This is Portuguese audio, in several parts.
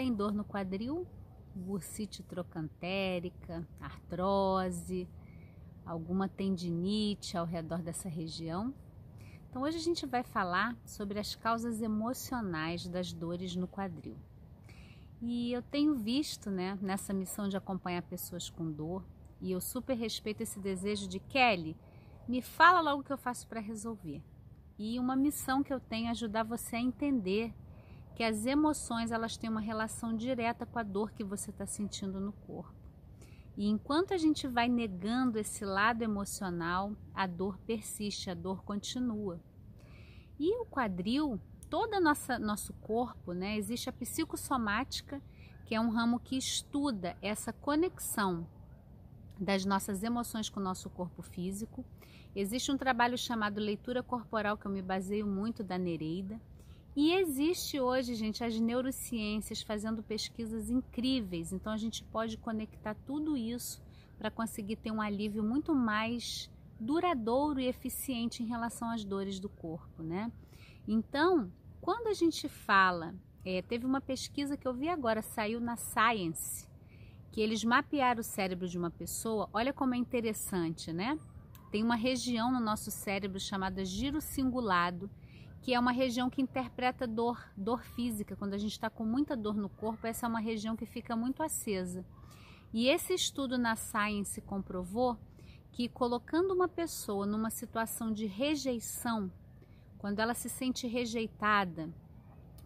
tem dor no quadril? Bursite trocantérica, artrose, alguma tendinite ao redor dessa região? Então hoje a gente vai falar sobre as causas emocionais das dores no quadril. E eu tenho visto, né, nessa missão de acompanhar pessoas com dor, e eu super respeito esse desejo de Kelly, me fala logo o que eu faço para resolver. E uma missão que eu tenho é ajudar você a entender que as emoções elas têm uma relação direta com a dor que você está sentindo no corpo. E enquanto a gente vai negando esse lado emocional, a dor persiste, a dor continua. E o quadril, todo nossa, nosso corpo, né, existe a psicossomática, que é um ramo que estuda essa conexão das nossas emoções com o nosso corpo físico. Existe um trabalho chamado leitura corporal, que eu me baseio muito da Nereida, e existe hoje, gente, as neurociências fazendo pesquisas incríveis. Então a gente pode conectar tudo isso para conseguir ter um alívio muito mais duradouro e eficiente em relação às dores do corpo, né? Então, quando a gente fala, é, teve uma pesquisa que eu vi agora, saiu na Science, que eles mapearam o cérebro de uma pessoa. Olha como é interessante, né? Tem uma região no nosso cérebro chamada giro cingulado, que é uma região que interpreta dor, dor física. Quando a gente está com muita dor no corpo, essa é uma região que fica muito acesa. E esse estudo na Science comprovou que colocando uma pessoa numa situação de rejeição, quando ela se sente rejeitada,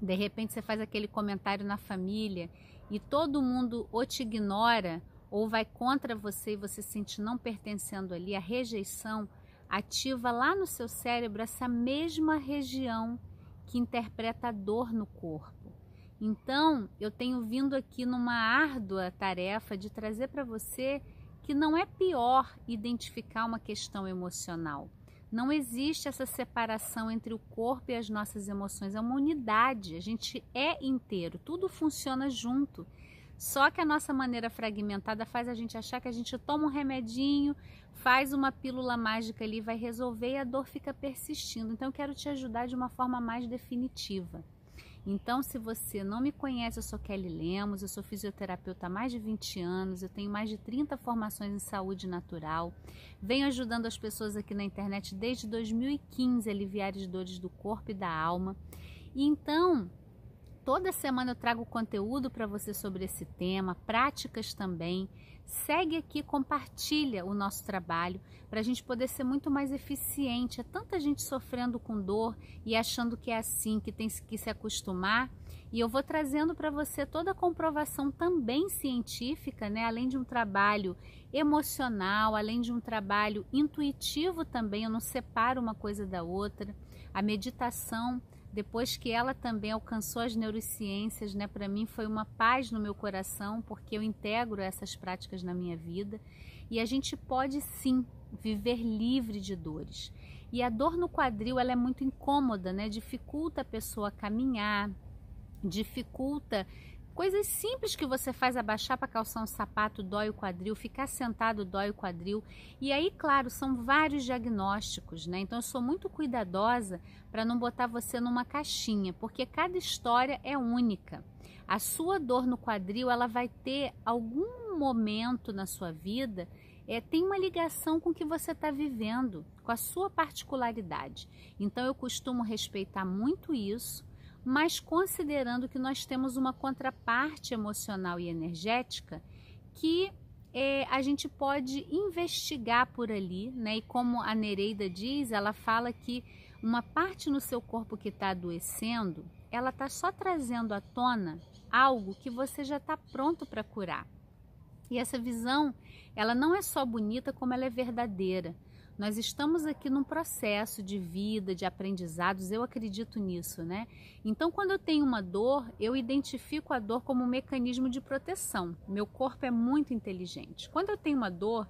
de repente você faz aquele comentário na família e todo mundo ou te ignora ou vai contra você e você se sente não pertencendo ali, a rejeição ativa lá no seu cérebro essa mesma região que interpreta a dor no corpo. Então, eu tenho vindo aqui numa árdua tarefa de trazer para você que não é pior identificar uma questão emocional. Não existe essa separação entre o corpo e as nossas emoções, é uma unidade, a gente é inteiro, tudo funciona junto. Só que a nossa maneira fragmentada faz a gente achar que a gente toma um remedinho, faz uma pílula mágica ali, vai resolver e a dor fica persistindo. Então eu quero te ajudar de uma forma mais definitiva. Então, se você não me conhece, eu sou Kelly Lemos, eu sou fisioterapeuta há mais de 20 anos, eu tenho mais de 30 formações em saúde natural. Venho ajudando as pessoas aqui na internet desde 2015 a aliviar as dores do corpo e da alma. E então, Toda semana eu trago conteúdo para você sobre esse tema, práticas também. Segue aqui, compartilha o nosso trabalho para a gente poder ser muito mais eficiente. É tanta gente sofrendo com dor e achando que é assim, que tem que se acostumar. E eu vou trazendo para você toda a comprovação também científica, né? além de um trabalho emocional, além de um trabalho intuitivo também. Eu não separo uma coisa da outra. A meditação depois que ela também alcançou as neurociências, né, para mim foi uma paz no meu coração, porque eu integro essas práticas na minha vida e a gente pode sim viver livre de dores. E a dor no quadril ela é muito incômoda, né? Dificulta a pessoa caminhar, dificulta Coisas simples que você faz abaixar para calçar um sapato dói o quadril, ficar sentado dói o quadril. E aí, claro, são vários diagnósticos, né? Então eu sou muito cuidadosa para não botar você numa caixinha, porque cada história é única. A sua dor no quadril, ela vai ter algum momento na sua vida é, tem uma ligação com o que você está vivendo, com a sua particularidade. Então eu costumo respeitar muito isso mas considerando que nós temos uma contraparte emocional e energética que é, a gente pode investigar por ali, né? E como a Nereida diz, ela fala que uma parte no seu corpo que está adoecendo, ela está só trazendo à tona algo que você já está pronto para curar. E essa visão, ela não é só bonita, como ela é verdadeira. Nós estamos aqui num processo de vida, de aprendizados, eu acredito nisso, né? Então, quando eu tenho uma dor, eu identifico a dor como um mecanismo de proteção. Meu corpo é muito inteligente. Quando eu tenho uma dor,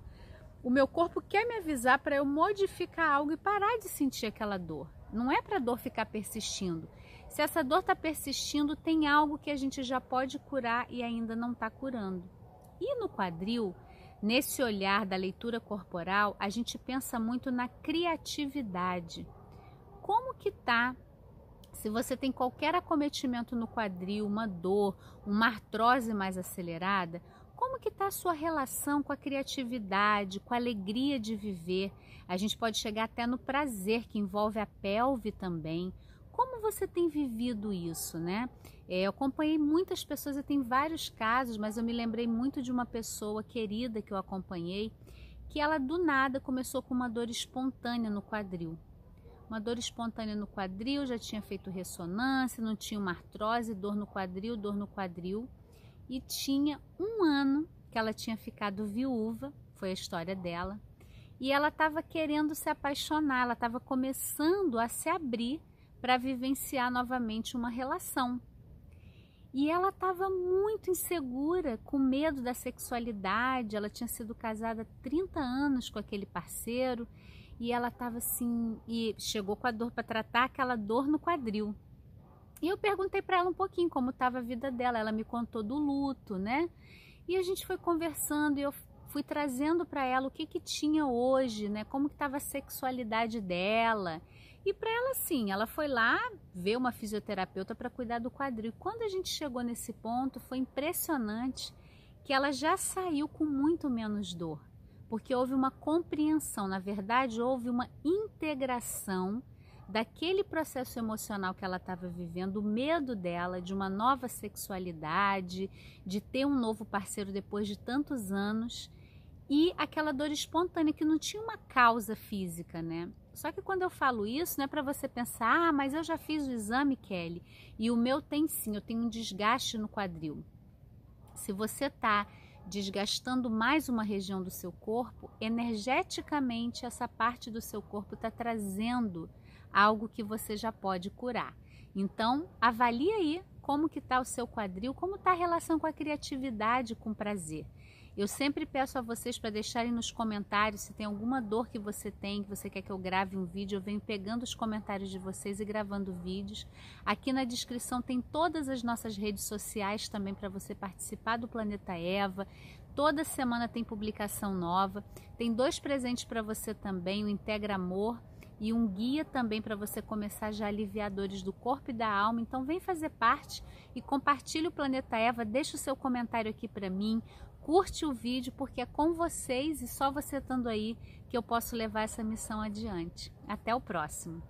o meu corpo quer me avisar para eu modificar algo e parar de sentir aquela dor. Não é para a dor ficar persistindo. Se essa dor está persistindo, tem algo que a gente já pode curar e ainda não está curando. E no quadril, Nesse olhar da leitura corporal, a gente pensa muito na criatividade. Como que está Se você tem qualquer acometimento no quadril, uma dor, uma artrose mais acelerada, como que está a sua relação com a criatividade, com a alegria de viver? A gente pode chegar até no prazer, que envolve a pelve também. Como você tem vivido isso, né? É, eu acompanhei muitas pessoas, eu tenho vários casos, mas eu me lembrei muito de uma pessoa querida que eu acompanhei, que ela do nada começou com uma dor espontânea no quadril. Uma dor espontânea no quadril, já tinha feito ressonância, não tinha uma artrose, dor no quadril, dor no quadril. E tinha um ano que ela tinha ficado viúva, foi a história dela. E ela estava querendo se apaixonar, ela estava começando a se abrir para vivenciar novamente uma relação. E ela estava muito insegura, com medo da sexualidade. Ela tinha sido casada há 30 anos com aquele parceiro e ela estava assim, e chegou com a dor para tratar aquela dor no quadril. E eu perguntei para ela um pouquinho como estava a vida dela. Ela me contou do luto, né? E a gente foi conversando e eu fui trazendo para ela o que que tinha hoje, né? Como que estava a sexualidade dela. E para ela, sim, ela foi lá ver uma fisioterapeuta para cuidar do quadril. Quando a gente chegou nesse ponto, foi impressionante que ela já saiu com muito menos dor, porque houve uma compreensão, na verdade, houve uma integração daquele processo emocional que ela estava vivendo, o medo dela de uma nova sexualidade, de ter um novo parceiro depois de tantos anos e aquela dor espontânea que não tinha uma causa física, né? Só que quando eu falo isso, não é para você pensar, ah, mas eu já fiz o exame, Kelly, e o meu tem sim, eu tenho um desgaste no quadril. Se você está desgastando mais uma região do seu corpo, energeticamente essa parte do seu corpo está trazendo algo que você já pode curar. Então, avalie aí como que está o seu quadril, como está a relação com a criatividade, com o prazer. Eu sempre peço a vocês para deixarem nos comentários se tem alguma dor que você tem, que você quer que eu grave um vídeo. Eu venho pegando os comentários de vocês e gravando vídeos. Aqui na descrição tem todas as nossas redes sociais também para você participar do Planeta Eva. Toda semana tem publicação nova. Tem dois presentes para você também, o Integra Amor e um guia também para você começar já a aliviar dores do corpo e da alma. Então vem fazer parte e compartilhe o Planeta Eva, deixa o seu comentário aqui para mim, curte o vídeo porque é com vocês e só você estando aí que eu posso levar essa missão adiante. Até o próximo.